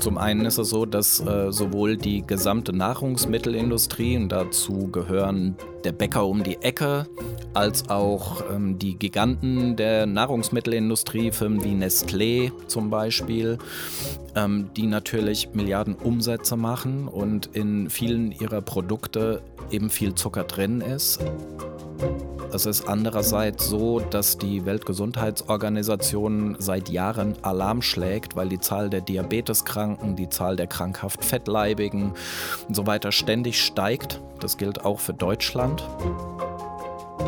Zum einen ist es so, dass äh, sowohl die gesamte Nahrungsmittelindustrie, und dazu gehören der Bäcker um die Ecke, als auch ähm, die Giganten der Nahrungsmittelindustrie, Firmen wie Nestlé zum Beispiel, ähm, die natürlich Milliarden Umsätze machen und in vielen ihrer Produkte eben viel Zucker drin ist. Es ist andererseits so, dass die Weltgesundheitsorganisation seit Jahren Alarm schlägt, weil die Zahl der Diabeteskranken, die Zahl der krankhaft Fettleibigen und so weiter ständig steigt. Das gilt auch für Deutschland.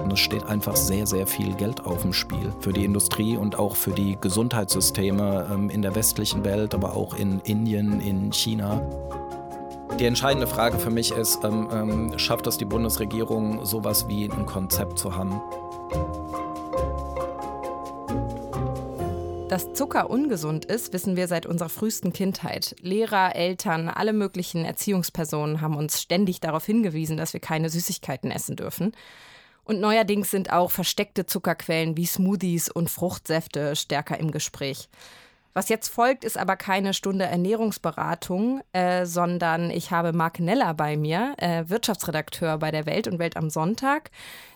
Und es steht einfach sehr, sehr viel Geld auf dem Spiel für die Industrie und auch für die Gesundheitssysteme ähm, in der westlichen Welt, aber auch in Indien, in China. Die entscheidende Frage für mich ist, ähm, ähm, schafft es die Bundesregierung, sowas wie ein Konzept zu haben? Dass Zucker ungesund ist, wissen wir seit unserer frühesten Kindheit. Lehrer, Eltern, alle möglichen Erziehungspersonen haben uns ständig darauf hingewiesen, dass wir keine Süßigkeiten essen dürfen. Und neuerdings sind auch versteckte Zuckerquellen wie Smoothies und Fruchtsäfte stärker im Gespräch. Was jetzt folgt, ist aber keine Stunde Ernährungsberatung, äh, sondern ich habe Mark Neller bei mir, äh, Wirtschaftsredakteur bei der Welt und Welt am Sonntag.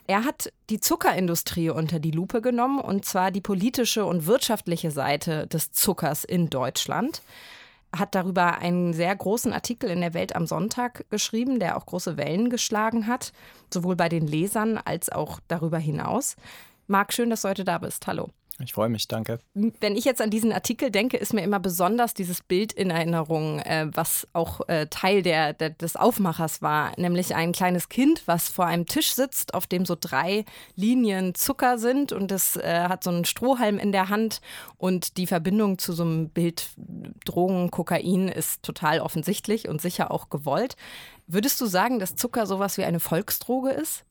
Er hat die Zuckerindustrie unter die Lupe genommen und zwar die politische und wirtschaftliche Seite des Zuckers in Deutschland hat darüber einen sehr großen Artikel in der Welt am Sonntag geschrieben, der auch große Wellen geschlagen hat, sowohl bei den Lesern als auch darüber hinaus. Marc, schön, dass du heute da bist. Hallo. Ich freue mich, danke. Wenn ich jetzt an diesen Artikel denke, ist mir immer besonders dieses Bild in Erinnerung, äh, was auch äh, Teil der, der, des Aufmachers war, nämlich ein kleines Kind, was vor einem Tisch sitzt, auf dem so drei Linien Zucker sind und es äh, hat so einen Strohhalm in der Hand und die Verbindung zu so einem Bild Drogen, Kokain ist total offensichtlich und sicher auch gewollt. Würdest du sagen, dass Zucker sowas wie eine Volksdroge ist?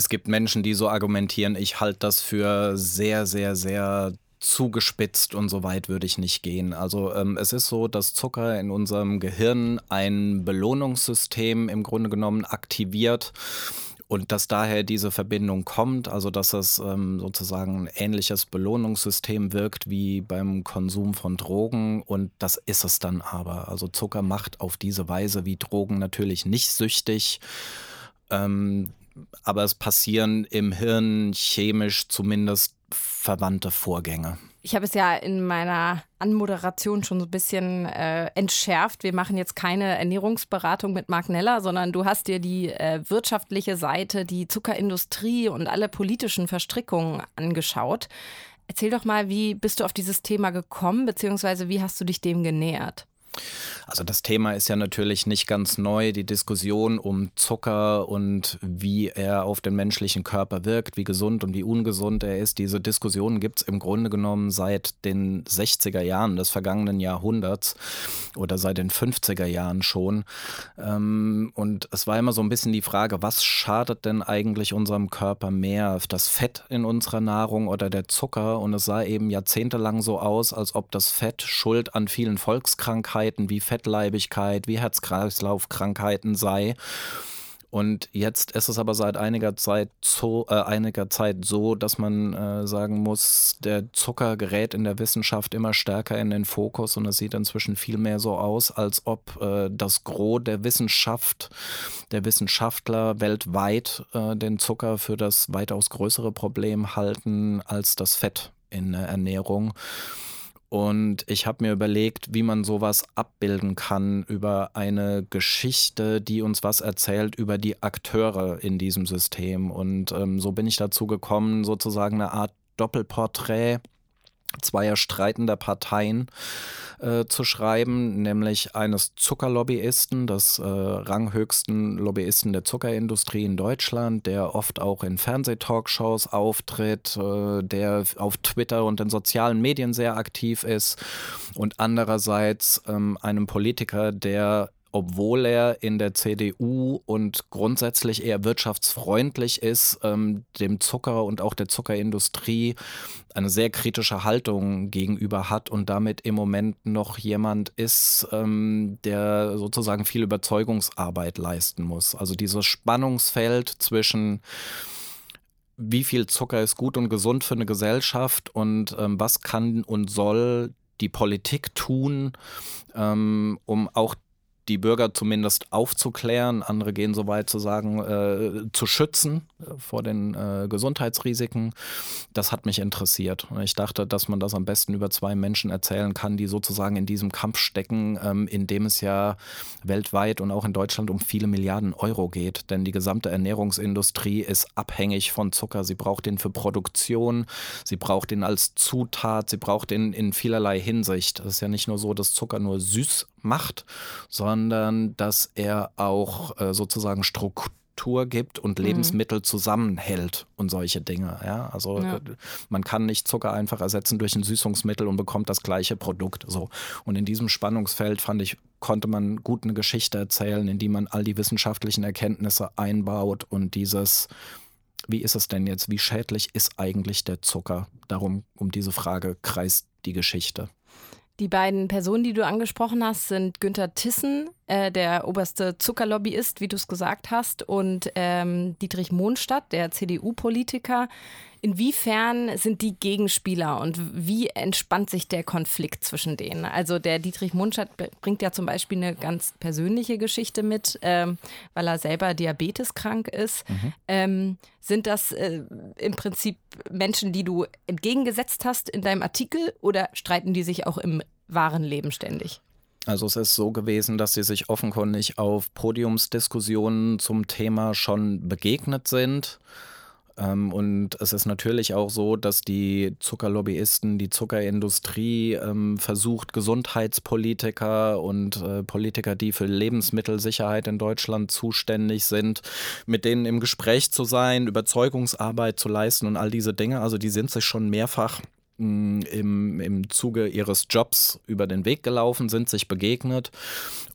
Es gibt Menschen, die so argumentieren, ich halte das für sehr, sehr, sehr zugespitzt und so weit würde ich nicht gehen. Also ähm, es ist so, dass Zucker in unserem Gehirn ein Belohnungssystem im Grunde genommen aktiviert und dass daher diese Verbindung kommt, also dass es ähm, sozusagen ein ähnliches Belohnungssystem wirkt wie beim Konsum von Drogen und das ist es dann aber. Also Zucker macht auf diese Weise wie Drogen natürlich nicht süchtig. Ähm, aber es passieren im Hirn chemisch zumindest verwandte Vorgänge. Ich habe es ja in meiner Anmoderation schon so ein bisschen äh, entschärft. Wir machen jetzt keine Ernährungsberatung mit Mark Neller, sondern du hast dir die äh, wirtschaftliche Seite, die Zuckerindustrie und alle politischen Verstrickungen angeschaut. Erzähl doch mal, wie bist du auf dieses Thema gekommen, beziehungsweise wie hast du dich dem genähert? Also das Thema ist ja natürlich nicht ganz neu, die Diskussion um Zucker und wie er auf den menschlichen Körper wirkt, wie gesund und wie ungesund er ist. Diese Diskussion gibt es im Grunde genommen seit den 60er Jahren des vergangenen Jahrhunderts oder seit den 50er Jahren schon. Ähm, und es war immer so ein bisschen die Frage, was schadet denn eigentlich unserem Körper mehr, das Fett in unserer Nahrung oder der Zucker? Und es sah eben jahrzehntelang so aus, als ob das Fett Schuld an vielen Volkskrankheiten Krankheiten wie Fettleibigkeit, wie Herz-Kreislauf-Krankheiten sei. Und jetzt ist es aber seit einiger Zeit so, äh, einiger Zeit so dass man äh, sagen muss, der Zucker gerät in der Wissenschaft immer stärker in den Fokus und es sieht inzwischen viel mehr so aus, als ob äh, das Gros der Wissenschaft, der Wissenschaftler weltweit äh, den Zucker für das weitaus größere Problem halten als das Fett in der Ernährung. Und ich habe mir überlegt, wie man sowas abbilden kann über eine Geschichte, die uns was erzählt über die Akteure in diesem System. Und ähm, so bin ich dazu gekommen, sozusagen eine Art Doppelporträt zweier streitender Parteien äh, zu schreiben, nämlich eines Zuckerlobbyisten, des äh, ranghöchsten Lobbyisten der Zuckerindustrie in Deutschland, der oft auch in Fernsehtalkshows auftritt, äh, der auf Twitter und in sozialen Medien sehr aktiv ist und andererseits ähm, einem Politiker, der obwohl er in der CDU und grundsätzlich eher wirtschaftsfreundlich ist, ähm, dem Zucker und auch der Zuckerindustrie eine sehr kritische Haltung gegenüber hat und damit im Moment noch jemand ist, ähm, der sozusagen viel Überzeugungsarbeit leisten muss. Also dieses Spannungsfeld zwischen wie viel Zucker ist gut und gesund für eine Gesellschaft und ähm, was kann und soll die Politik tun, ähm, um auch die Bürger zumindest aufzuklären, andere gehen so weit zu sagen, äh, zu schützen vor den äh, Gesundheitsrisiken. Das hat mich interessiert. Ich dachte, dass man das am besten über zwei Menschen erzählen kann, die sozusagen in diesem Kampf stecken, ähm, in dem es ja weltweit und auch in Deutschland um viele Milliarden Euro geht. Denn die gesamte Ernährungsindustrie ist abhängig von Zucker. Sie braucht ihn für Produktion, sie braucht ihn als Zutat, sie braucht ihn in vielerlei Hinsicht. Es ist ja nicht nur so, dass Zucker nur süß macht, sondern dass er auch äh, sozusagen Struktur gibt und mhm. Lebensmittel mhm. zusammenhält und solche Dinge. Ja? Also ja. Äh, man kann nicht Zucker einfach ersetzen durch ein Süßungsmittel und bekommt das gleiche Produkt. So. Und in diesem Spannungsfeld fand ich, konnte man gut eine Geschichte erzählen, in die man all die wissenschaftlichen Erkenntnisse einbaut und dieses wie ist es denn jetzt? Wie schädlich ist eigentlich der Zucker? Darum, um diese Frage kreist die Geschichte. Die beiden Personen, die du angesprochen hast, sind Günther Tissen, äh, der oberste Zuckerlobbyist, wie du es gesagt hast, und ähm, Dietrich Mohnstadt, der CDU-Politiker. Inwiefern sind die Gegenspieler und wie entspannt sich der Konflikt zwischen denen? Also der Dietrich Mundstadt bringt ja zum Beispiel eine ganz persönliche Geschichte mit, ähm, weil er selber diabeteskrank ist. Mhm. Ähm, sind das äh, im Prinzip Menschen, die du entgegengesetzt hast in deinem Artikel oder streiten die sich auch im wahren Leben ständig? Also es ist so gewesen, dass sie sich offenkundig auf Podiumsdiskussionen zum Thema schon begegnet sind. Ähm, und es ist natürlich auch so, dass die Zuckerlobbyisten, die Zuckerindustrie ähm, versucht, Gesundheitspolitiker und äh, Politiker, die für Lebensmittelsicherheit in Deutschland zuständig sind, mit denen im Gespräch zu sein, Überzeugungsarbeit zu leisten und all diese Dinge. Also die sind sich schon mehrfach im, im Zuge ihres Jobs über den Weg gelaufen, sind sich begegnet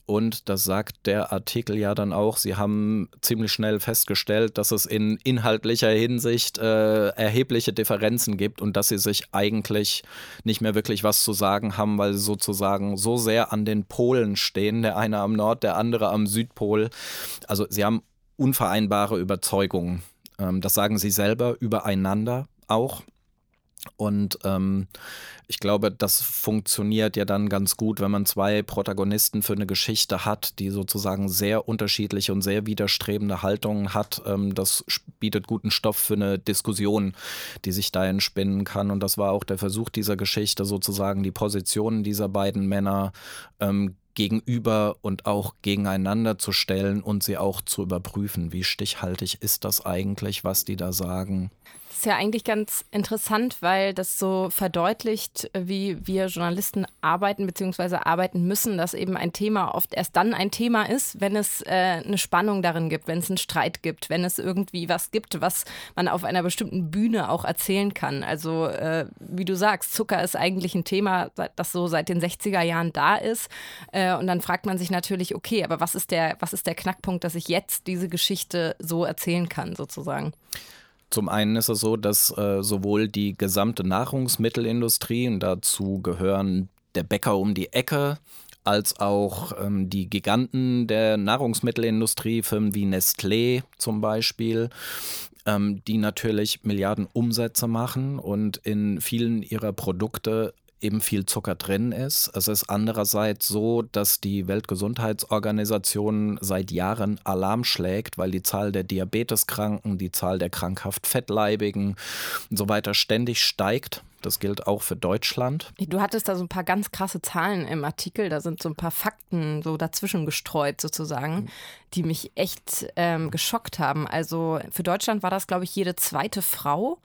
und das sagt der Artikel ja dann auch, sie haben ziemlich schnell festgestellt, dass es in inhaltlicher Hinsicht äh, erhebliche Differenzen gibt und dass sie sich eigentlich nicht mehr wirklich was zu sagen haben, weil sie sozusagen so sehr an den Polen stehen, der eine am Nord, der andere am Südpol. Also sie haben unvereinbare Überzeugungen. Ähm, das sagen sie selber übereinander auch. Und ähm, ich glaube, das funktioniert ja dann ganz gut, wenn man zwei Protagonisten für eine Geschichte hat, die sozusagen sehr unterschiedliche und sehr widerstrebende Haltungen hat. Ähm, das bietet guten Stoff für eine Diskussion, die sich da entspinnen kann. Und das war auch der Versuch dieser Geschichte, sozusagen die Positionen dieser beiden Männer ähm, gegenüber und auch gegeneinander zu stellen und sie auch zu überprüfen. Wie stichhaltig ist das eigentlich, was die da sagen? Das ist ja eigentlich ganz interessant, weil das so verdeutlicht, wie wir Journalisten arbeiten bzw. arbeiten müssen, dass eben ein Thema oft erst dann ein Thema ist, wenn es äh, eine Spannung darin gibt, wenn es einen Streit gibt, wenn es irgendwie was gibt, was man auf einer bestimmten Bühne auch erzählen kann. Also äh, wie du sagst, Zucker ist eigentlich ein Thema, das so seit den 60er Jahren da ist. Äh, und dann fragt man sich natürlich, okay, aber was ist der, was ist der Knackpunkt, dass ich jetzt diese Geschichte so erzählen kann, sozusagen? Zum einen ist es so, dass äh, sowohl die gesamte Nahrungsmittelindustrie, und dazu gehören der Bäcker um die Ecke, als auch ähm, die Giganten der Nahrungsmittelindustrie, Firmen wie Nestlé zum Beispiel, ähm, die natürlich Milliarden Umsätze machen und in vielen ihrer Produkte eben viel Zucker drin ist. Es ist andererseits so, dass die Weltgesundheitsorganisation seit Jahren Alarm schlägt, weil die Zahl der Diabeteskranken, die Zahl der krankhaft Fettleibigen und so weiter ständig steigt. Das gilt auch für Deutschland. Du hattest da so ein paar ganz krasse Zahlen im Artikel. Da sind so ein paar Fakten so dazwischen gestreut sozusagen, mhm. die mich echt ähm, geschockt haben. Also für Deutschland war das, glaube ich, jede zweite Frau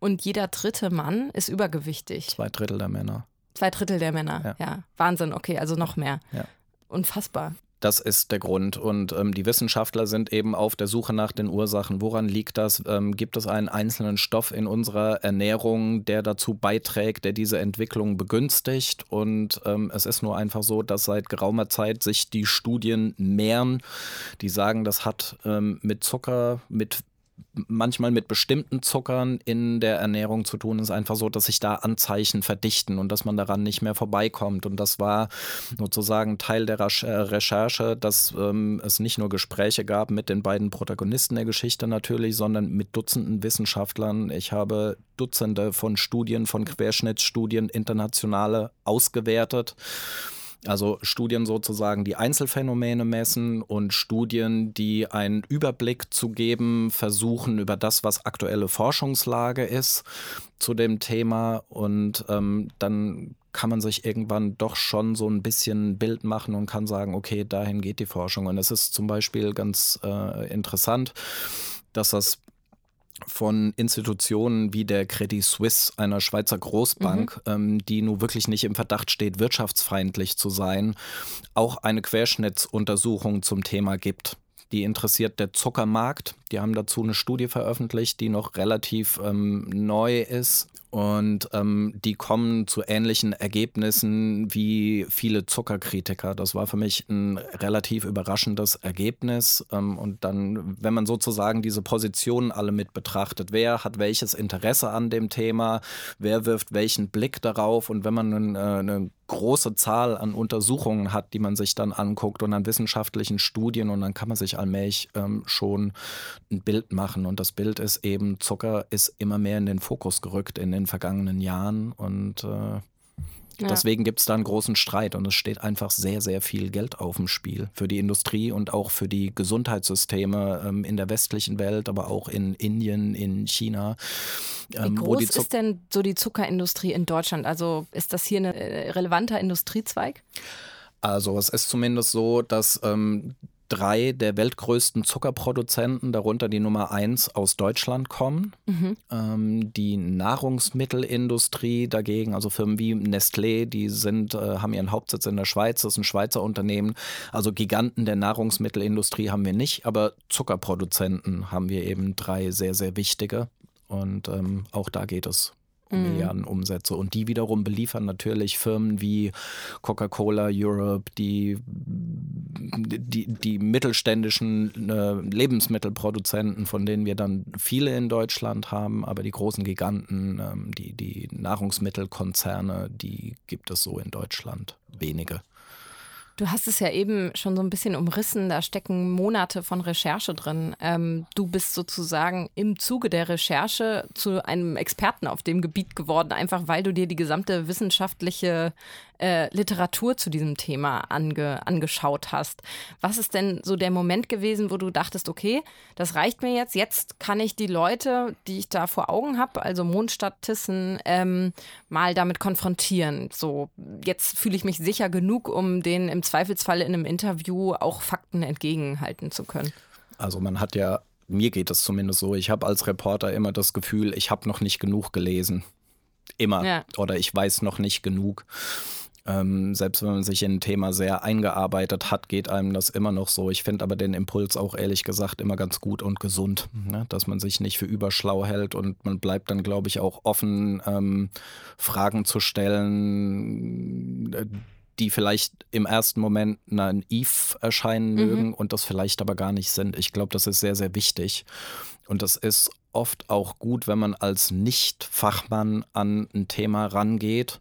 und jeder dritte Mann ist übergewichtig. Zwei Drittel der Männer. Zwei Drittel der Männer, ja. ja. Wahnsinn, okay, also noch mehr. Ja. Unfassbar. Das ist der Grund. Und ähm, die Wissenschaftler sind eben auf der Suche nach den Ursachen. Woran liegt das? Ähm, gibt es einen einzelnen Stoff in unserer Ernährung, der dazu beiträgt, der diese Entwicklung begünstigt? Und ähm, es ist nur einfach so, dass seit geraumer Zeit sich die Studien mehren, die sagen, das hat ähm, mit Zucker, mit manchmal mit bestimmten Zuckern in der Ernährung zu tun. Ist einfach so, dass sich da Anzeichen verdichten und dass man daran nicht mehr vorbeikommt. Und das war sozusagen Teil der äh, Recherche, dass ähm, es nicht nur Gespräche gab mit den beiden Protagonisten der Geschichte natürlich, sondern mit Dutzenden Wissenschaftlern. Ich habe Dutzende von Studien, von Querschnittsstudien, internationale ausgewertet. Also Studien sozusagen, die Einzelfänomene messen und Studien, die einen Überblick zu geben, versuchen über das, was aktuelle Forschungslage ist zu dem Thema. Und ähm, dann kann man sich irgendwann doch schon so ein bisschen ein Bild machen und kann sagen, okay, dahin geht die Forschung. Und es ist zum Beispiel ganz äh, interessant, dass das von Institutionen wie der Credit Suisse, einer Schweizer Großbank, mhm. ähm, die nun wirklich nicht im Verdacht steht, wirtschaftsfeindlich zu sein, auch eine Querschnittsuntersuchung zum Thema gibt. Die interessiert der Zuckermarkt. Die haben dazu eine Studie veröffentlicht, die noch relativ ähm, neu ist und ähm, die kommen zu ähnlichen Ergebnissen wie viele Zuckerkritiker. Das war für mich ein relativ überraschendes Ergebnis. Ähm, und dann, wenn man sozusagen diese Positionen alle mit betrachtet, wer hat welches Interesse an dem Thema, wer wirft welchen Blick darauf und wenn man eine, äh, große Zahl an Untersuchungen hat, die man sich dann anguckt und an wissenschaftlichen Studien und dann kann man sich allmählich ähm, schon ein Bild machen. Und das Bild ist eben, Zucker ist immer mehr in den Fokus gerückt in den vergangenen Jahren und äh, ja. Deswegen gibt es da einen großen Streit und es steht einfach sehr, sehr viel Geld auf dem Spiel für die Industrie und auch für die Gesundheitssysteme ähm, in der westlichen Welt, aber auch in Indien, in China. Ähm, Wie groß ist denn so die Zuckerindustrie in Deutschland? Also ist das hier ein äh, relevanter Industriezweig? Also es ist zumindest so, dass ähm, drei der weltgrößten Zuckerproduzenten, darunter die Nummer eins aus Deutschland kommen. Mhm. Ähm, die Nahrungsmittelindustrie dagegen, also Firmen wie Nestlé, die sind, äh, haben ihren Hauptsitz in der Schweiz, das ist ein Schweizer Unternehmen. Also Giganten der Nahrungsmittelindustrie haben wir nicht, aber Zuckerproduzenten haben wir eben drei sehr, sehr wichtige. Und ähm, auch da geht es mhm. Milliarden Umsätze. Und die wiederum beliefern natürlich Firmen wie Coca-Cola Europe, die, die, die mittelständischen äh, Lebensmittelproduzenten, von denen wir dann viele in Deutschland haben, aber die großen Giganten, ähm, die, die Nahrungsmittelkonzerne, die gibt es so in Deutschland wenige. Du hast es ja eben schon so ein bisschen umrissen, da stecken Monate von Recherche drin. Ähm, du bist sozusagen im Zuge der Recherche zu einem Experten auf dem Gebiet geworden, einfach weil du dir die gesamte wissenschaftliche äh, Literatur zu diesem Thema ange, angeschaut hast. Was ist denn so der Moment gewesen, wo du dachtest, okay, das reicht mir jetzt, jetzt kann ich die Leute, die ich da vor Augen habe, also Mondstadtissen, ähm, mal damit konfrontieren. So, jetzt fühle ich mich sicher genug, um denen im Zweifelsfall in einem Interview auch Fakten entgegenhalten zu können. Also man hat ja mir geht es zumindest so. Ich habe als Reporter immer das Gefühl, ich habe noch nicht genug gelesen. Immer. Ja. Oder ich weiß noch nicht genug. Ähm, selbst wenn man sich in ein Thema sehr eingearbeitet hat, geht einem das immer noch so. Ich finde aber den Impuls auch ehrlich gesagt immer ganz gut und gesund, ne? dass man sich nicht für überschlau hält und man bleibt dann, glaube ich, auch offen, ähm, Fragen zu stellen, äh, die vielleicht im ersten Moment naiv erscheinen mhm. mögen und das vielleicht aber gar nicht sind. Ich glaube, das ist sehr, sehr wichtig. Und das ist oft auch gut, wenn man als Nicht-Fachmann an ein Thema rangeht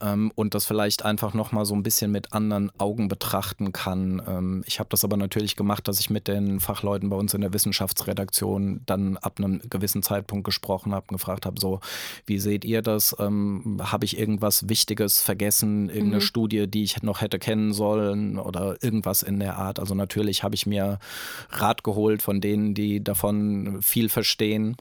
ähm, und das vielleicht einfach nochmal so ein bisschen mit anderen Augen betrachten kann. Ähm, ich habe das aber natürlich gemacht, dass ich mit den Fachleuten bei uns in der Wissenschaftsredaktion dann ab einem gewissen Zeitpunkt gesprochen habe und gefragt habe, so, wie seht ihr das? Ähm, habe ich irgendwas Wichtiges vergessen, irgendeine mhm. Studie, die ich noch hätte kennen sollen oder irgendwas in der Art? Also natürlich habe ich mir Rat geholt von denen, die davon viel verstehen.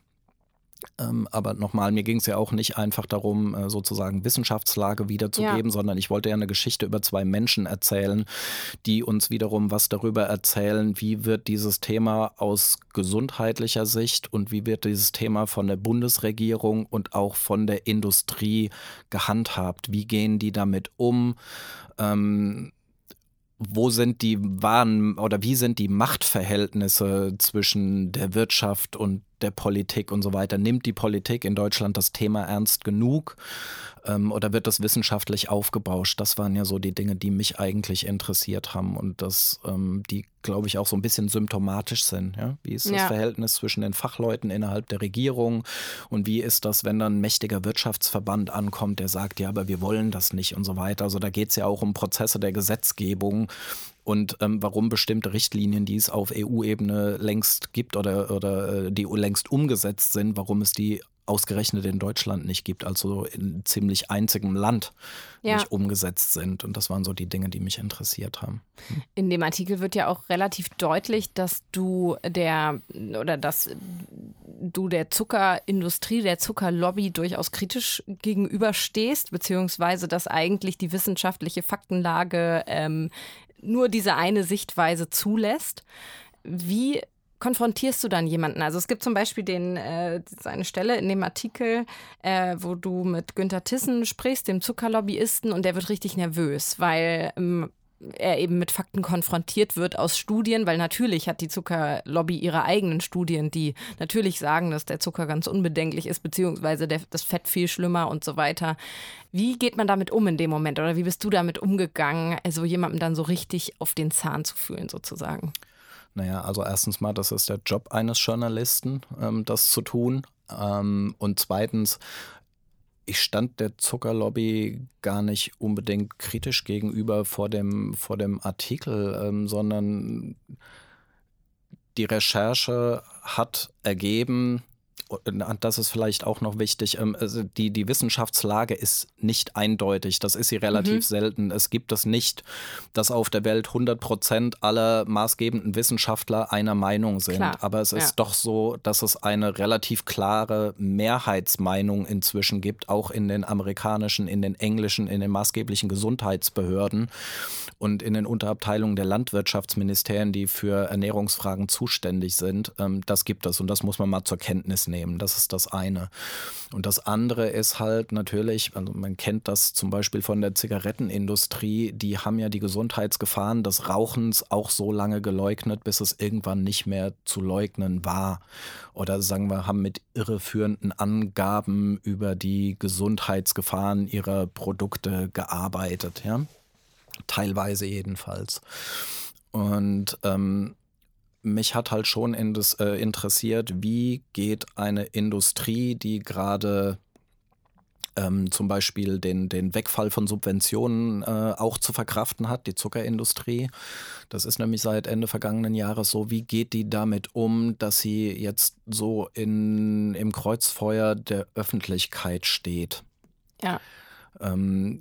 Ähm, aber nochmal, mir ging es ja auch nicht einfach darum, äh, sozusagen Wissenschaftslage wiederzugeben, ja. sondern ich wollte ja eine Geschichte über zwei Menschen erzählen, die uns wiederum was darüber erzählen, wie wird dieses Thema aus gesundheitlicher Sicht und wie wird dieses Thema von der Bundesregierung und auch von der Industrie gehandhabt. Wie gehen die damit um? Ähm, wo sind die wahren oder wie sind die Machtverhältnisse zwischen der Wirtschaft und der Politik und so weiter. Nimmt die Politik in Deutschland das Thema ernst genug ähm, oder wird das wissenschaftlich aufgebauscht? Das waren ja so die Dinge, die mich eigentlich interessiert haben und das, ähm, die, glaube ich, auch so ein bisschen symptomatisch sind. Ja? Wie ist das ja. Verhältnis zwischen den Fachleuten innerhalb der Regierung und wie ist das, wenn dann ein mächtiger Wirtschaftsverband ankommt, der sagt, ja, aber wir wollen das nicht und so weiter. Also da geht es ja auch um Prozesse der Gesetzgebung und ähm, warum bestimmte Richtlinien, die es auf EU-Ebene längst gibt oder, oder äh, die längst umgesetzt sind, warum es die ausgerechnet in Deutschland nicht gibt, also in ziemlich einzigem Land ja. nicht umgesetzt sind. Und das waren so die Dinge, die mich interessiert haben. Hm. In dem Artikel wird ja auch relativ deutlich, dass du der oder dass du der Zuckerindustrie, der Zuckerlobby durchaus kritisch gegenüberstehst, beziehungsweise dass eigentlich die wissenschaftliche Faktenlage ähm, nur diese eine Sichtweise zulässt. Wie konfrontierst du dann jemanden? Also es gibt zum Beispiel den, äh, eine Stelle in dem Artikel, äh, wo du mit Günther Tissen sprichst, dem Zuckerlobbyisten, und der wird richtig nervös, weil ähm, er eben mit Fakten konfrontiert wird aus Studien, weil natürlich hat die Zuckerlobby ihre eigenen Studien, die natürlich sagen, dass der Zucker ganz unbedenklich ist, beziehungsweise der, das Fett viel schlimmer und so weiter. Wie geht man damit um in dem Moment oder wie bist du damit umgegangen, also jemandem dann so richtig auf den Zahn zu fühlen sozusagen? Naja, also erstens mal, das ist der Job eines Journalisten, ähm, das zu tun. Ähm, und zweitens, ich stand der Zuckerlobby gar nicht unbedingt kritisch gegenüber vor dem, vor dem Artikel, ähm, sondern die Recherche hat ergeben, das ist vielleicht auch noch wichtig, ähm, also die, die Wissenschaftslage ist nicht eindeutig. Das ist sie relativ mhm. selten. Es gibt es nicht, dass auf der Welt 100 Prozent aller maßgebenden Wissenschaftler einer Meinung sind. Klar. Aber es ist ja. doch so, dass es eine relativ klare Mehrheitsmeinung inzwischen gibt, auch in den amerikanischen, in den englischen, in den maßgeblichen Gesundheitsbehörden und in den Unterabteilungen der Landwirtschaftsministerien, die für Ernährungsfragen zuständig sind. Ähm, das gibt es und das muss man mal zur Kenntnis nehmen. Das ist das eine. Und das andere ist halt natürlich, also man kennt das zum Beispiel von der Zigarettenindustrie, die haben ja die Gesundheitsgefahren des Rauchens auch so lange geleugnet, bis es irgendwann nicht mehr zu leugnen war. Oder sagen wir, haben mit irreführenden Angaben über die Gesundheitsgefahren ihrer Produkte gearbeitet. Ja? teilweise jedenfalls. Und ähm, mich hat halt schon in das, äh, interessiert, wie geht eine Industrie, die gerade ähm, zum Beispiel den, den Wegfall von Subventionen äh, auch zu verkraften hat, die Zuckerindustrie. Das ist nämlich seit Ende vergangenen Jahres so. Wie geht die damit um, dass sie jetzt so in, im Kreuzfeuer der Öffentlichkeit steht? Ja. Ähm,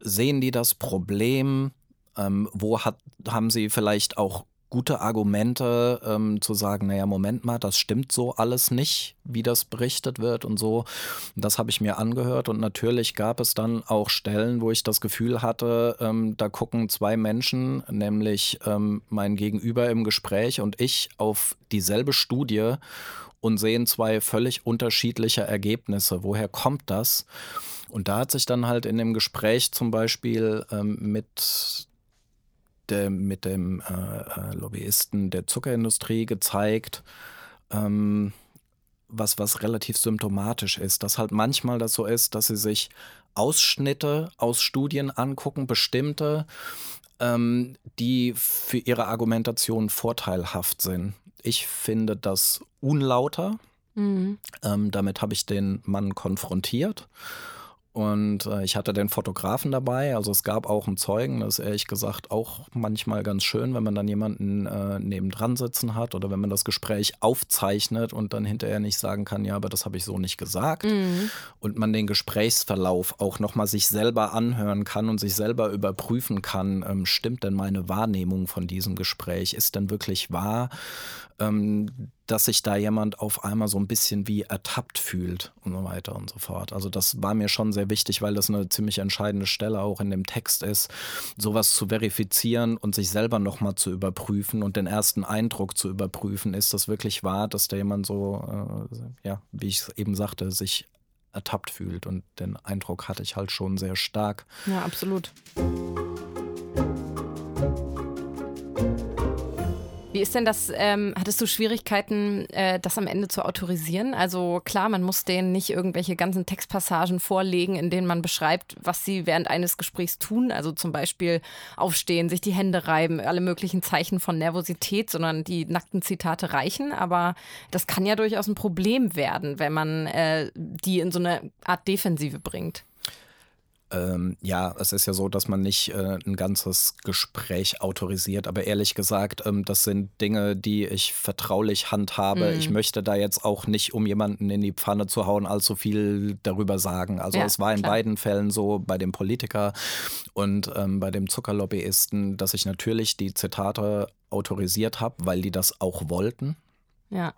sehen die das Problem? Ähm, wo hat, haben sie vielleicht auch gute Argumente ähm, zu sagen, naja, Moment mal, das stimmt so alles nicht, wie das berichtet wird und so. Das habe ich mir angehört und natürlich gab es dann auch Stellen, wo ich das Gefühl hatte, ähm, da gucken zwei Menschen, nämlich ähm, mein Gegenüber im Gespräch und ich, auf dieselbe Studie und sehen zwei völlig unterschiedliche Ergebnisse. Woher kommt das? Und da hat sich dann halt in dem Gespräch zum Beispiel ähm, mit, der, mit dem äh, äh, Lobbyisten der Zuckerindustrie gezeigt, ähm, was, was relativ symptomatisch ist, dass halt manchmal das so ist, dass sie sich Ausschnitte aus Studien angucken, bestimmte, ähm, die für ihre Argumentation vorteilhaft sind. Ich finde das unlauter. Mhm. Ähm, damit habe ich den Mann konfrontiert und äh, ich hatte den Fotografen dabei, also es gab auch einen Zeugen, das ist ehrlich gesagt auch manchmal ganz schön, wenn man dann jemanden äh, nebendran sitzen hat oder wenn man das Gespräch aufzeichnet und dann hinterher nicht sagen kann, ja, aber das habe ich so nicht gesagt. Mhm. Und man den Gesprächsverlauf auch nochmal sich selber anhören kann und sich selber überprüfen kann, ähm, stimmt denn meine Wahrnehmung von diesem Gespräch? Ist denn wirklich wahr? ähm, dass sich da jemand auf einmal so ein bisschen wie ertappt fühlt und so weiter und so fort. Also das war mir schon sehr wichtig, weil das eine ziemlich entscheidende Stelle auch in dem Text ist, sowas zu verifizieren und sich selber nochmal zu überprüfen und den ersten Eindruck zu überprüfen. Ist das wirklich wahr, dass da jemand so, äh, ja, wie ich es eben sagte, sich ertappt fühlt? Und den Eindruck hatte ich halt schon sehr stark. Ja, absolut. Wie ist denn das, ähm, hattest du Schwierigkeiten, äh, das am Ende zu autorisieren? Also klar, man muss denen nicht irgendwelche ganzen Textpassagen vorlegen, in denen man beschreibt, was sie während eines Gesprächs tun. Also zum Beispiel aufstehen, sich die Hände reiben, alle möglichen Zeichen von Nervosität, sondern die nackten Zitate reichen. Aber das kann ja durchaus ein Problem werden, wenn man äh, die in so eine Art Defensive bringt. Ähm, ja, es ist ja so, dass man nicht äh, ein ganzes Gespräch autorisiert, aber ehrlich gesagt, ähm, das sind Dinge, die ich vertraulich handhabe. Mhm. Ich möchte da jetzt auch nicht, um jemanden in die Pfanne zu hauen, allzu viel darüber sagen. Also ja, es war in klar. beiden Fällen so, bei dem Politiker und ähm, bei dem Zuckerlobbyisten, dass ich natürlich die Zitate autorisiert habe, weil die das auch wollten. Ja.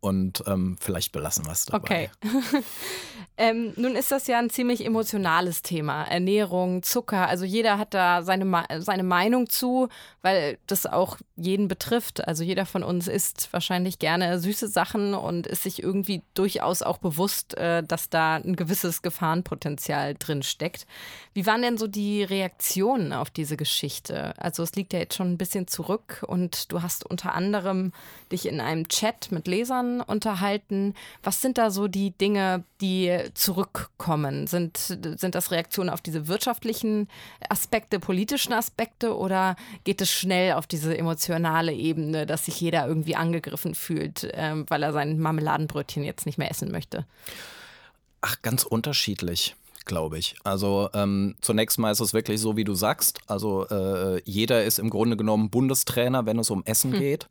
Und ähm, vielleicht belassen wir es dabei. Okay. ähm, nun ist das ja ein ziemlich emotionales Thema. Ernährung, Zucker. Also jeder hat da seine, seine Meinung zu, weil das auch jeden betrifft. Also jeder von uns isst wahrscheinlich gerne süße Sachen und ist sich irgendwie durchaus auch bewusst, äh, dass da ein gewisses Gefahrenpotenzial drin steckt. Wie waren denn so die Reaktionen auf diese Geschichte? Also es liegt ja jetzt schon ein bisschen zurück und du hast unter anderem dich in einem Chat mit Lesern unterhalten. Was sind da so die Dinge, die zurückkommen? Sind, sind das Reaktionen auf diese wirtschaftlichen Aspekte, politischen Aspekte oder geht es schnell auf diese emotionale Ebene, dass sich jeder irgendwie angegriffen fühlt, äh, weil er sein Marmeladenbrötchen jetzt nicht mehr essen möchte? Ach, ganz unterschiedlich glaube ich. Also ähm, zunächst mal ist es wirklich so, wie du sagst. Also äh, jeder ist im Grunde genommen Bundestrainer, wenn es um Essen hm. geht,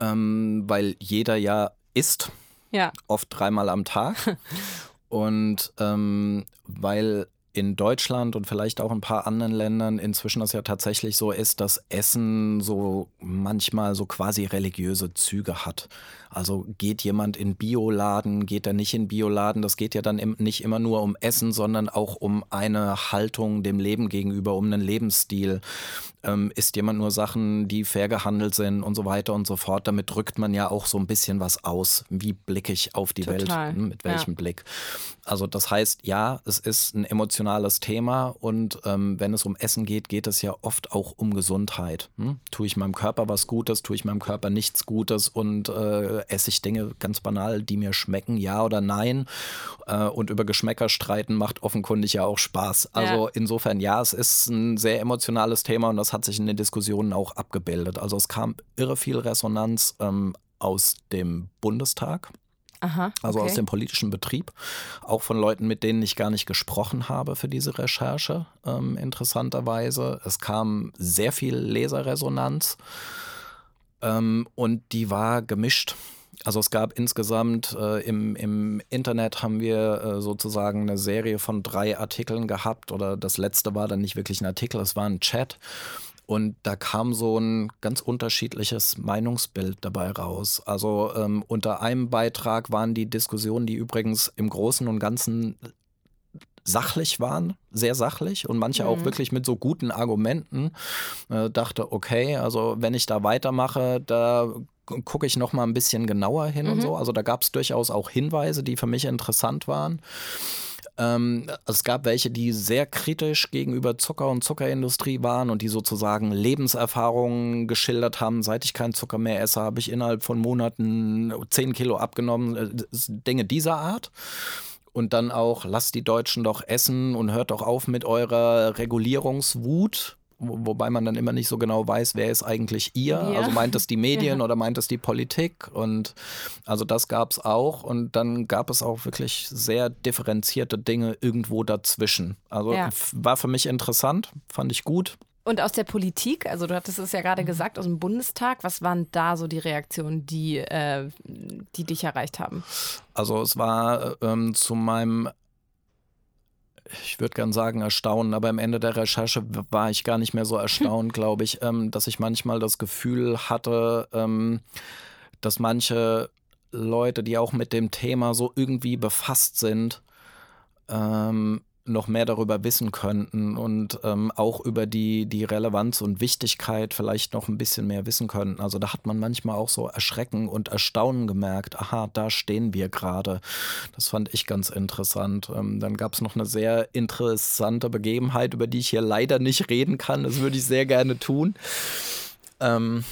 ähm, weil jeder ja isst. Ja. Oft dreimal am Tag. Und ähm, weil in Deutschland und vielleicht auch in ein paar anderen Ländern inzwischen das ja tatsächlich so ist, dass Essen so manchmal so quasi religiöse Züge hat. Also geht jemand in Bioladen, geht er nicht in Bioladen, das geht ja dann nicht immer nur um Essen, sondern auch um eine Haltung dem Leben gegenüber, um einen Lebensstil. Ähm, isst jemand nur Sachen, die fair gehandelt sind und so weiter und so fort. Damit drückt man ja auch so ein bisschen was aus. Wie blicke ich auf die Total. Welt? Hm, mit welchem ja. Blick? Also das heißt, ja, es ist ein emotionales Thema und ähm, wenn es um Essen geht, geht es ja oft auch um Gesundheit. Hm? Tue ich meinem Körper was Gutes, tue ich meinem Körper nichts Gutes und äh, esse ich Dinge ganz banal, die mir schmecken, ja oder nein. Äh, und über Geschmäcker streiten macht offenkundig ja auch Spaß. Also ja. insofern, ja, es ist ein sehr emotionales Thema und das hat sich in den Diskussionen auch abgebildet. Also es kam irre viel Resonanz ähm, aus dem Bundestag. Aha, also aus dem politischen Betrieb, auch von Leuten, mit denen ich gar nicht gesprochen habe für diese Recherche, ähm, interessanterweise. Es kam sehr viel Leserresonanz ähm, und die war gemischt. Also es gab insgesamt äh, im, im Internet haben wir äh, sozusagen eine Serie von drei Artikeln gehabt oder das letzte war dann nicht wirklich ein Artikel, es war ein Chat und da kam so ein ganz unterschiedliches Meinungsbild dabei raus. Also ähm, unter einem Beitrag waren die Diskussionen, die übrigens im Großen und Ganzen sachlich waren, sehr sachlich und manche mhm. auch wirklich mit so guten Argumenten. Äh, dachte, okay, also wenn ich da weitermache, da gucke ich noch mal ein bisschen genauer hin mhm. und so. Also da gab es durchaus auch Hinweise, die für mich interessant waren. Ähm, es gab welche, die sehr kritisch gegenüber Zucker und Zuckerindustrie waren und die sozusagen Lebenserfahrungen geschildert haben. Seit ich keinen Zucker mehr esse, habe ich innerhalb von Monaten 10 Kilo abgenommen. Äh, Dinge dieser Art und dann auch, lasst die Deutschen doch essen und hört doch auf mit eurer Regulierungswut. Wobei man dann immer nicht so genau weiß, wer ist eigentlich ihr. Ja. Also meint es die Medien ja. oder meint es die Politik? Und also das gab es auch. Und dann gab es auch wirklich sehr differenzierte Dinge irgendwo dazwischen. Also ja. war für mich interessant, fand ich gut. Und aus der Politik, also du hattest es ja gerade mhm. gesagt, aus dem Bundestag, was waren da so die Reaktionen, die, äh, die dich erreicht haben? Also es war ähm, zu meinem ich würde gern sagen, erstaunen, aber am Ende der Recherche war ich gar nicht mehr so erstaunt, glaube ich, ähm, dass ich manchmal das Gefühl hatte, ähm, dass manche Leute, die auch mit dem Thema so irgendwie befasst sind, ähm, noch mehr darüber wissen könnten und ähm, auch über die, die Relevanz und Wichtigkeit vielleicht noch ein bisschen mehr wissen könnten. Also da hat man manchmal auch so Erschrecken und Erstaunen gemerkt, aha, da stehen wir gerade. Das fand ich ganz interessant. Ähm, dann gab es noch eine sehr interessante Begebenheit, über die ich hier leider nicht reden kann. Das würde ich sehr gerne tun. Ähm,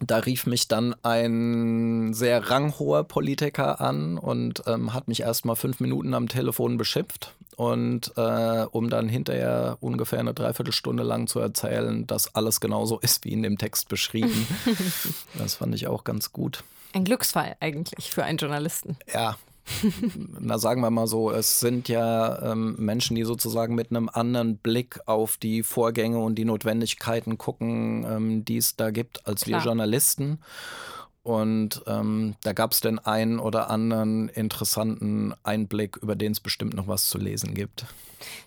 Da rief mich dann ein sehr ranghoher Politiker an und ähm, hat mich erst mal fünf Minuten am Telefon beschimpft und äh, um dann hinterher ungefähr eine Dreiviertelstunde lang zu erzählen, dass alles genauso ist wie in dem Text beschrieben. das fand ich auch ganz gut. Ein Glücksfall eigentlich für einen Journalisten. Ja, na sagen wir mal so, es sind ja ähm, Menschen, die sozusagen mit einem anderen Blick auf die Vorgänge und die Notwendigkeiten gucken, ähm, die es da gibt, als Klar. wir Journalisten. Und ähm, da gab es den einen oder anderen interessanten Einblick, über den es bestimmt noch was zu lesen gibt.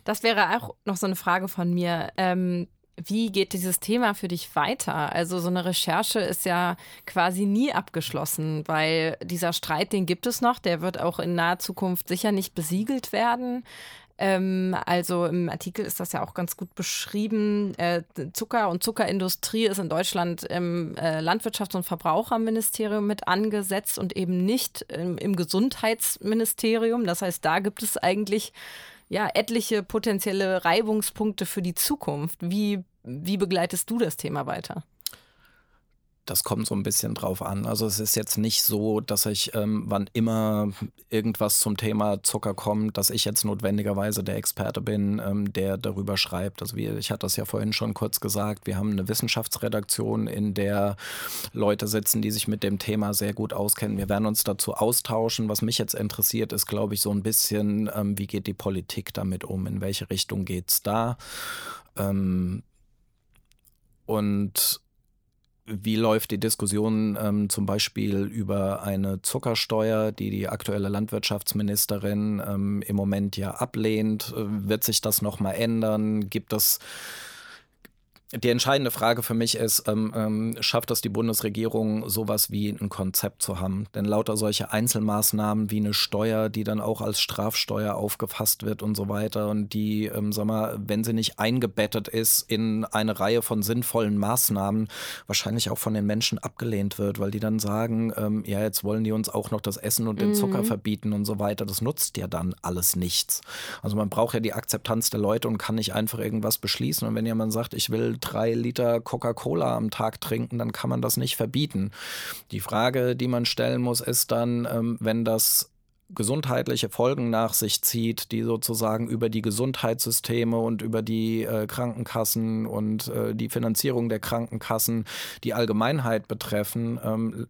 Das wäre auch noch so eine Frage von mir. Ähm, wie geht dieses Thema für dich weiter? Also so eine Recherche ist ja quasi nie abgeschlossen, weil dieser Streit, den gibt es noch, der wird auch in naher Zukunft sicher nicht besiegelt werden. Ähm, also im Artikel ist das ja auch ganz gut beschrieben. Äh, Zucker und Zuckerindustrie ist in Deutschland im äh, Landwirtschafts- und Verbraucherministerium mit angesetzt und eben nicht im, im Gesundheitsministerium. Das heißt, da gibt es eigentlich ja, etliche potenzielle Reibungspunkte für die Zukunft. Wie, wie begleitest du das Thema weiter? Das kommt so ein bisschen drauf an. Also es ist jetzt nicht so, dass ich, ähm, wann immer irgendwas zum Thema Zucker kommt, dass ich jetzt notwendigerweise der Experte bin, ähm, der darüber schreibt. Also wie, ich hatte das ja vorhin schon kurz gesagt, wir haben eine Wissenschaftsredaktion, in der Leute sitzen, die sich mit dem Thema sehr gut auskennen. Wir werden uns dazu austauschen. Was mich jetzt interessiert, ist, glaube ich, so ein bisschen, ähm, wie geht die Politik damit um? In welche Richtung geht es da? Ähm, und wie läuft die Diskussion ähm, zum Beispiel über eine Zuckersteuer, die die aktuelle Landwirtschaftsministerin ähm, im Moment ja ablehnt? Äh, wird sich das nochmal ändern? Gibt es die entscheidende Frage für mich ist, ähm, ähm, schafft das die Bundesregierung, sowas wie ein Konzept zu haben? Denn lauter solche Einzelmaßnahmen wie eine Steuer, die dann auch als Strafsteuer aufgefasst wird und so weiter und die, ähm, sag mal, wenn sie nicht eingebettet ist in eine Reihe von sinnvollen Maßnahmen, wahrscheinlich auch von den Menschen abgelehnt wird, weil die dann sagen, ähm, ja, jetzt wollen die uns auch noch das Essen und den mhm. Zucker verbieten und so weiter. Das nutzt ja dann alles nichts. Also man braucht ja die Akzeptanz der Leute und kann nicht einfach irgendwas beschließen. Und wenn jemand sagt, ich will drei Liter Coca-Cola am Tag trinken, dann kann man das nicht verbieten. Die Frage, die man stellen muss, ist dann, ähm, wenn das gesundheitliche Folgen nach sich zieht, die sozusagen über die Gesundheitssysteme und über die äh, Krankenkassen und äh, die Finanzierung der Krankenkassen die Allgemeinheit betreffen, ähm,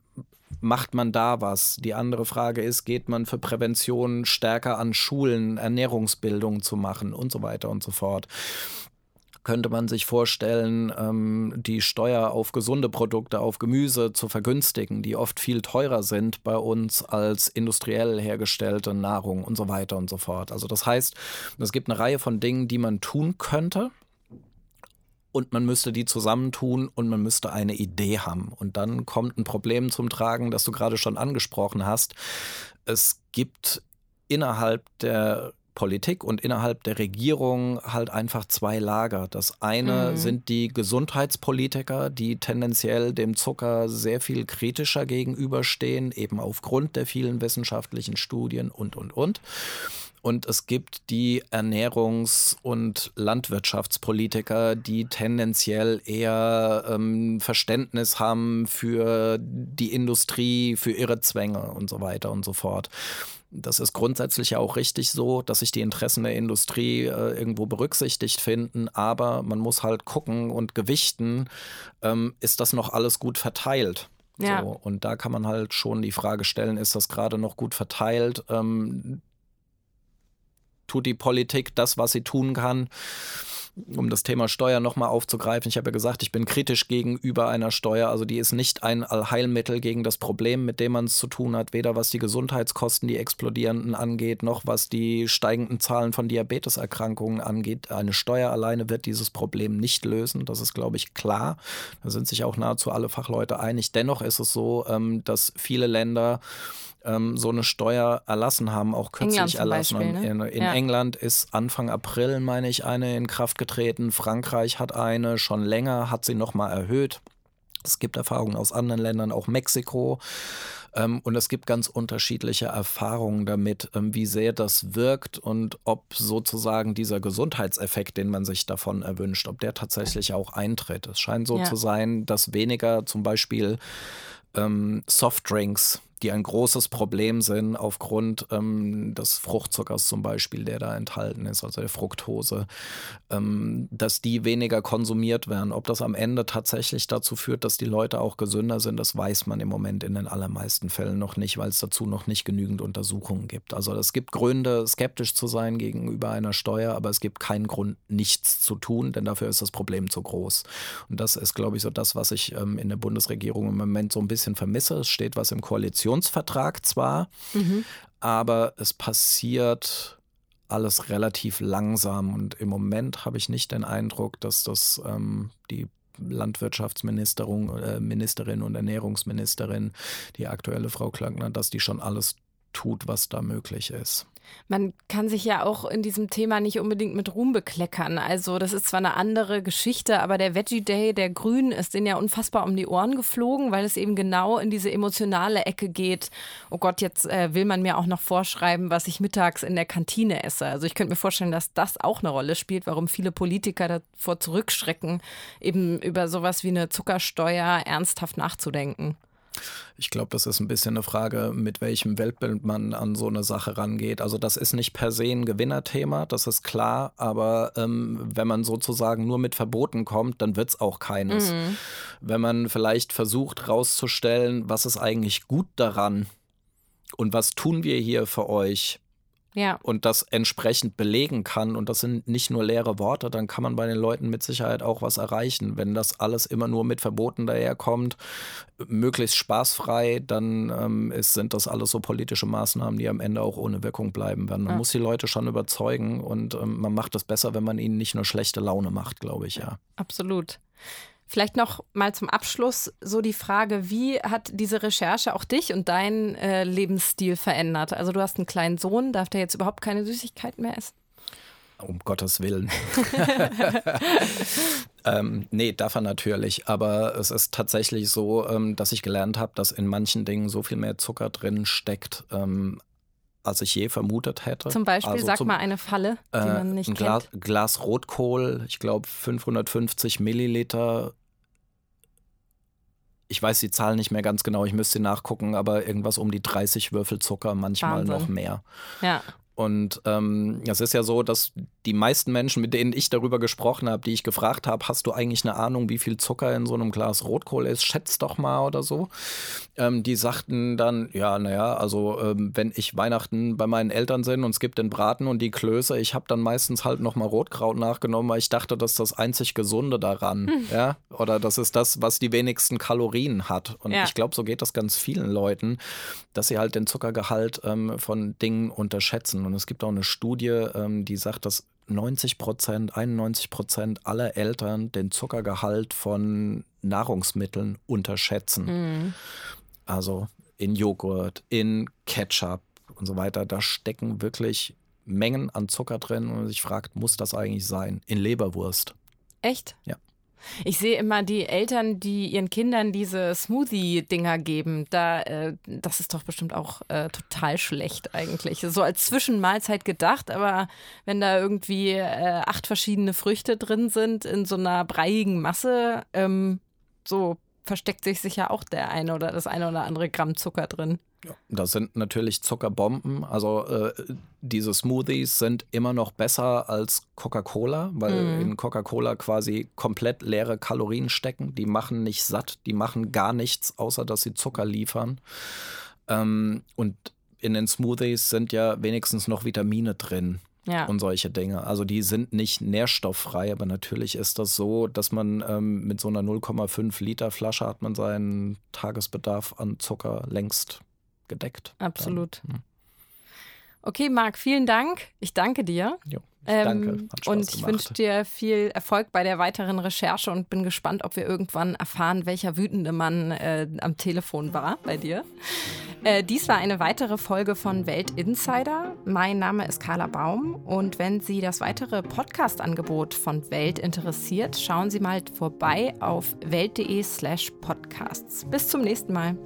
macht man da was? Die andere Frage ist, geht man für Prävention stärker an Schulen, Ernährungsbildung zu machen und so weiter und so fort könnte man sich vorstellen, ähm, die Steuer auf gesunde Produkte, auf Gemüse zu vergünstigen, die oft viel teurer sind bei uns als industriell hergestellte Nahrung und so weiter und so fort. Also das heißt, es gibt eine Reihe von Dingen, die man tun könnte und man müsste die zusammentun und man müsste eine Idee haben. Und dann kommt ein Problem zum Tragen, das du gerade schon angesprochen hast. Es gibt innerhalb der Politik und innerhalb der Regierung halt einfach zwei Lager. Das eine mhm. sind die Gesundheitspolitiker, die tendenziell dem Zucker sehr viel kritischer gegenüberstehen, eben aufgrund der vielen wissenschaftlichen Studien und, und, und. Und es gibt die Ernährungs- und Landwirtschaftspolitiker, die tendenziell eher ähm, Verständnis haben für die Industrie, für ihre Zwänge und so weiter und so fort. Das ist grundsätzlich ja auch richtig so, dass sich die Interessen der Industrie äh, irgendwo berücksichtigt finden, aber man muss halt gucken und gewichten, ähm, ist das noch alles gut verteilt? Ja. So, und da kann man halt schon die Frage stellen, ist das gerade noch gut verteilt? Ähm, tut die Politik das, was sie tun kann? um das Thema Steuer nochmal aufzugreifen, ich habe ja gesagt, ich bin kritisch gegenüber einer Steuer. Also die ist nicht ein Allheilmittel gegen das Problem, mit dem man es zu tun hat, weder was die Gesundheitskosten, die explodierenden angeht, noch was die steigenden Zahlen von Diabeteserkrankungen angeht. Eine Steuer alleine wird dieses Problem nicht lösen. Das ist, glaube ich, klar. Da sind sich auch nahezu alle Fachleute einig. Dennoch ist es so, ähm, dass viele Länder ähm, so eine Steuer erlassen haben, auch kürzlich erlassen Beispiel. Ne? In, in ja. England ist Anfang April, meine ich, eine in Kraft getreten. Frankreich hat eine, schon länger hat sie nochmal erhöht. Es gibt Erfahrungen aus anderen Ländern, auch Mexiko. Ähm, und es gibt ganz unterschiedliche Erfahrungen damit, ähm, wie sehr das wirkt und ob sozusagen dieser Gesundheitseffekt, den man sich davon erwünscht, ob der tatsächlich auch eintritt. Es scheint so ja. zu sein, dass weniger zum Beispiel ähm, Softdrinks die ein großes Problem sind aufgrund ähm, des Fruchtzuckers zum Beispiel, der da enthalten ist, also der Fructose, ähm, dass die weniger konsumiert werden. Ob das am Ende tatsächlich dazu führt, dass die Leute auch gesünder sind, das weiß man im Moment in den allermeisten Fällen noch nicht, weil es dazu noch nicht genügend Untersuchungen gibt. Also es gibt Gründe, skeptisch zu sein gegenüber einer Steuer, aber es gibt keinen Grund, nichts zu tun, denn dafür ist das Problem zu groß. Und das ist, glaube ich, so das, was ich ähm, in der Bundesregierung im Moment so ein bisschen vermisse. Es steht was im Koalition Koalitionsvertrag zwar, mhm. aber es passiert alles relativ langsam und im Moment habe ich nicht den Eindruck, dass das ähm, die Landwirtschaftsministerin äh, Ministerin und Ernährungsministerin, die aktuelle Frau Klöckner, dass die schon alles tut, was da möglich ist. Man kann sich ja auch in diesem Thema nicht unbedingt mit Ruhm bekleckern. Also das ist zwar eine andere Geschichte, aber der Veggie Day der Grünen ist denen ja unfassbar um die Ohren geflogen, weil es eben genau in diese emotionale Ecke geht. Oh Gott, jetzt äh, will man mir auch noch vorschreiben, was ich mittags in der Kantine esse. Also ich könnte mir vorstellen, dass das auch eine Rolle spielt, warum viele Politiker davor zurückschrecken, eben über sowas wie eine Zuckersteuer ernsthaft nachzudenken. Ich glaube, das ist ein bisschen eine Frage, mit welchem Weltbild man an so eine Sache rangeht. Also das ist nicht per se ein Gewinnerthema, das ist klar, aber ähm, wenn man sozusagen nur mit Verboten kommt, dann wird es auch keines. Mhm. Wenn man vielleicht versucht herauszustellen, was ist eigentlich gut daran und was tun wir hier für euch, ja. und das entsprechend belegen kann, und das sind nicht nur leere Worte, dann kann man bei den Leuten mit Sicherheit auch was erreichen. Wenn das alles immer nur mit Verboten daherkommt, möglichst spaßfrei, dann ähm, ist, sind das alles so politische Maßnahmen, die am Ende auch ohne Wirkung bleiben werden. Man ja. muss die Leute schon überzeugen und ähm, man macht es besser, wenn man ihnen nicht nur schlechte Laune macht, glaube ich, ja. Absolut. Vielleicht noch mal zum Abschluss so die Frage, wie hat diese Recherche auch dich und deinen äh, Lebensstil verändert? Also du hast einen kleinen Sohn, darf der jetzt überhaupt keine Süßigkeiten mehr essen? Um Gottes Willen. ähm, nee, darf er natürlich. Aber es ist tatsächlich so, ähm, dass ich gelernt habe, dass in manchen Dingen so viel mehr Zucker drin steckt, ähm, als ich je vermutet hätte. Zum Beispiel, also sag zum, mal eine Falle, die äh, man nicht ein Glas, kennt. Glas Rotkohl, ich glaube 550 Milliliter ich weiß die Zahl nicht mehr ganz genau, ich müsste nachgucken, aber irgendwas um die 30 Würfel Zucker, manchmal Wahnsinn. noch mehr. Ja. Und ähm, es ist ja so, dass die meisten Menschen, mit denen ich darüber gesprochen habe, die ich gefragt habe, hast du eigentlich eine Ahnung, wie viel Zucker in so einem Glas Rotkohl ist? Schätz doch mal oder so. Ähm, die sagten dann, ja, naja, also ähm, wenn ich Weihnachten bei meinen Eltern bin und es gibt den Braten und die Klöße, ich habe dann meistens halt nochmal Rotkraut nachgenommen, weil ich dachte, das ist das einzig Gesunde daran. Hm. Ja? Oder das ist das, was die wenigsten Kalorien hat. Und ja. ich glaube, so geht das ganz vielen Leuten, dass sie halt den Zuckergehalt ähm, von Dingen unterschätzen. Und es gibt auch eine Studie, ähm, die sagt, dass 90 Prozent, 91 Prozent aller Eltern den Zuckergehalt von Nahrungsmitteln unterschätzen. Mhm. Also in Joghurt, in Ketchup und so weiter. Da stecken wirklich Mengen an Zucker drin und man sich fragt, muss das eigentlich sein? In Leberwurst. Echt? Ja. Ich sehe immer die Eltern, die ihren Kindern diese Smoothie-Dinger geben. Da, äh, das ist doch bestimmt auch äh, total schlecht eigentlich. So als Zwischenmahlzeit gedacht, aber wenn da irgendwie äh, acht verschiedene Früchte drin sind in so einer breiigen Masse, ähm, so versteckt sich sicher auch der eine oder das eine oder andere Gramm Zucker drin. Das sind natürlich Zuckerbomben. Also äh, diese Smoothies sind immer noch besser als Coca-Cola, weil mhm. in Coca-Cola quasi komplett leere Kalorien stecken. Die machen nicht satt, die machen gar nichts, außer dass sie Zucker liefern. Ähm, und in den Smoothies sind ja wenigstens noch Vitamine drin. Ja. Und solche Dinge. Also die sind nicht nährstofffrei, aber natürlich ist das so, dass man ähm, mit so einer 0,5 Liter Flasche hat man seinen Tagesbedarf an Zucker längst gedeckt. Absolut. Dann, hm. Okay, Marc, vielen Dank. Ich danke dir. Jo, danke. Ähm, und ich wünsche dir viel Erfolg bei der weiteren Recherche und bin gespannt, ob wir irgendwann erfahren, welcher wütende Mann äh, am Telefon war bei dir. Äh, dies war eine weitere Folge von Welt Insider. Mein Name ist Carla Baum und wenn Sie das weitere Podcast-Angebot von Welt interessiert, schauen Sie mal vorbei auf welt.de/slash podcasts. Bis zum nächsten Mal.